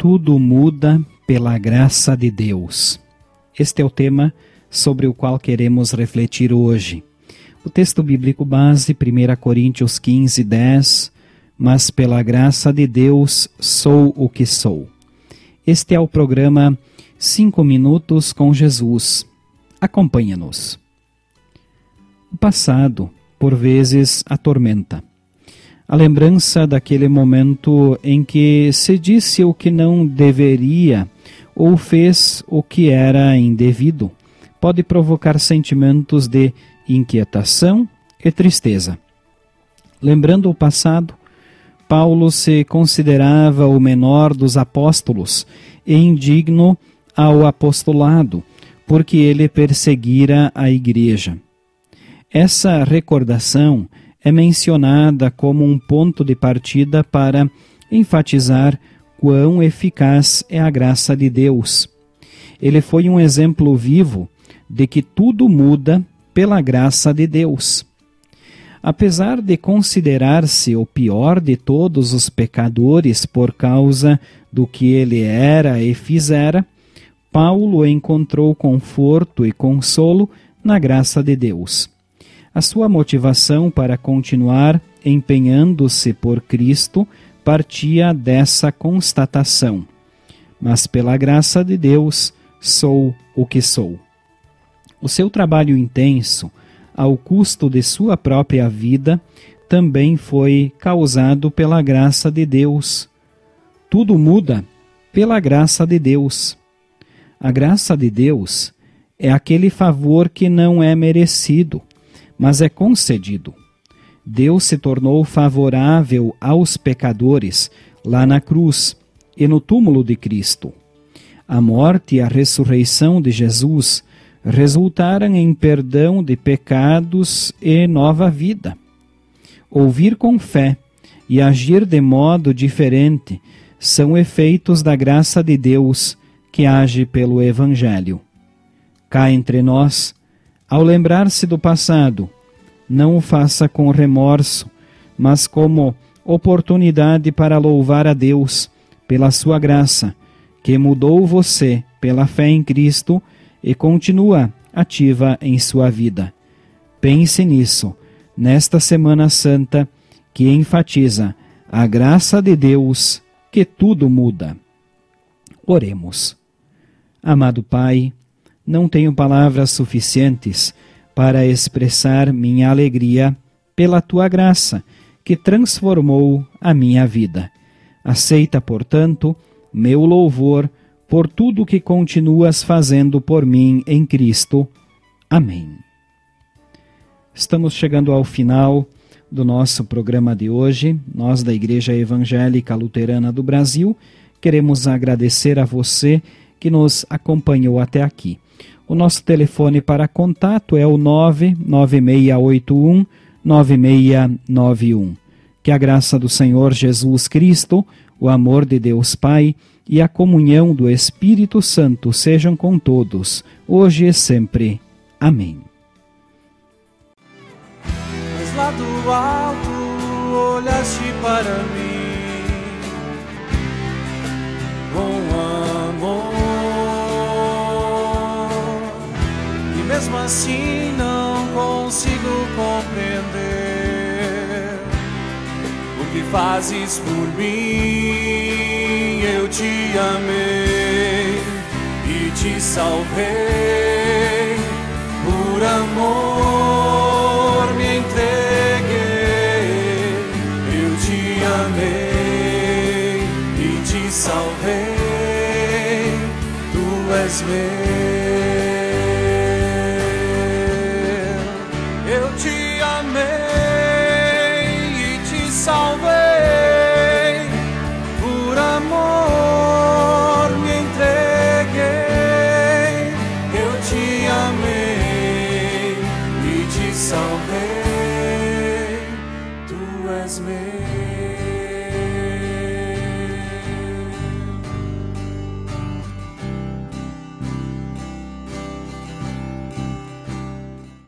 Tudo muda pela graça de Deus. Este é o tema sobre o qual queremos refletir hoje. O texto bíblico base, 1 Coríntios 15, 10. Mas pela graça de Deus sou o que sou. Este é o programa 5 Minutos com Jesus. Acompanhe-nos. O passado, por vezes, atormenta. A lembrança daquele momento em que se disse o que não deveria ou fez o que era indevido pode provocar sentimentos de inquietação e tristeza. Lembrando o passado, Paulo se considerava o menor dos apóstolos e indigno ao apostolado, porque ele perseguira a igreja. Essa recordação é mencionada como um ponto de partida para enfatizar quão eficaz é a graça de Deus. Ele foi um exemplo vivo de que tudo muda pela graça de Deus. Apesar de considerar-se o pior de todos os pecadores por causa do que ele era e fizera, Paulo encontrou conforto e consolo na graça de Deus. A sua motivação para continuar empenhando-se por Cristo partia dessa constatação. Mas pela graça de Deus sou o que sou. O seu trabalho intenso, ao custo de sua própria vida, também foi causado pela graça de Deus. Tudo muda pela graça de Deus. A graça de Deus é aquele favor que não é merecido mas é concedido. Deus se tornou favorável aos pecadores lá na cruz e no túmulo de Cristo. A morte e a ressurreição de Jesus resultaram em perdão de pecados e nova vida. Ouvir com fé e agir de modo diferente são efeitos da graça de Deus que age pelo Evangelho. Cá entre nós, ao lembrar-se do passado, não o faça com remorso, mas como oportunidade para louvar a Deus pela sua graça, que mudou você pela fé em Cristo e continua ativa em sua vida. Pense nisso, nesta Semana Santa, que enfatiza a graça de Deus que tudo muda. Oremos. Amado Pai, não tenho palavras suficientes para expressar minha alegria pela tua graça, que transformou a minha vida. Aceita, portanto, meu louvor por tudo que continuas fazendo por mim em Cristo. Amém. Estamos chegando ao final do nosso programa de hoje. Nós, da Igreja Evangélica Luterana do Brasil, queremos agradecer a você que nos acompanhou até aqui. O nosso telefone para contato é o 99681 9691. Que a graça do Senhor Jesus Cristo, o amor de Deus Pai e a comunhão do Espírito Santo sejam com todos, hoje e sempre. Amém. Lá do alto olhaste para mim que fazes por mim. Eu te amei e te salvei por amor me entreguei. Eu te amei e te salvei. Tu és meu. salvei, por amor me entreguei, eu te amei e te salvei.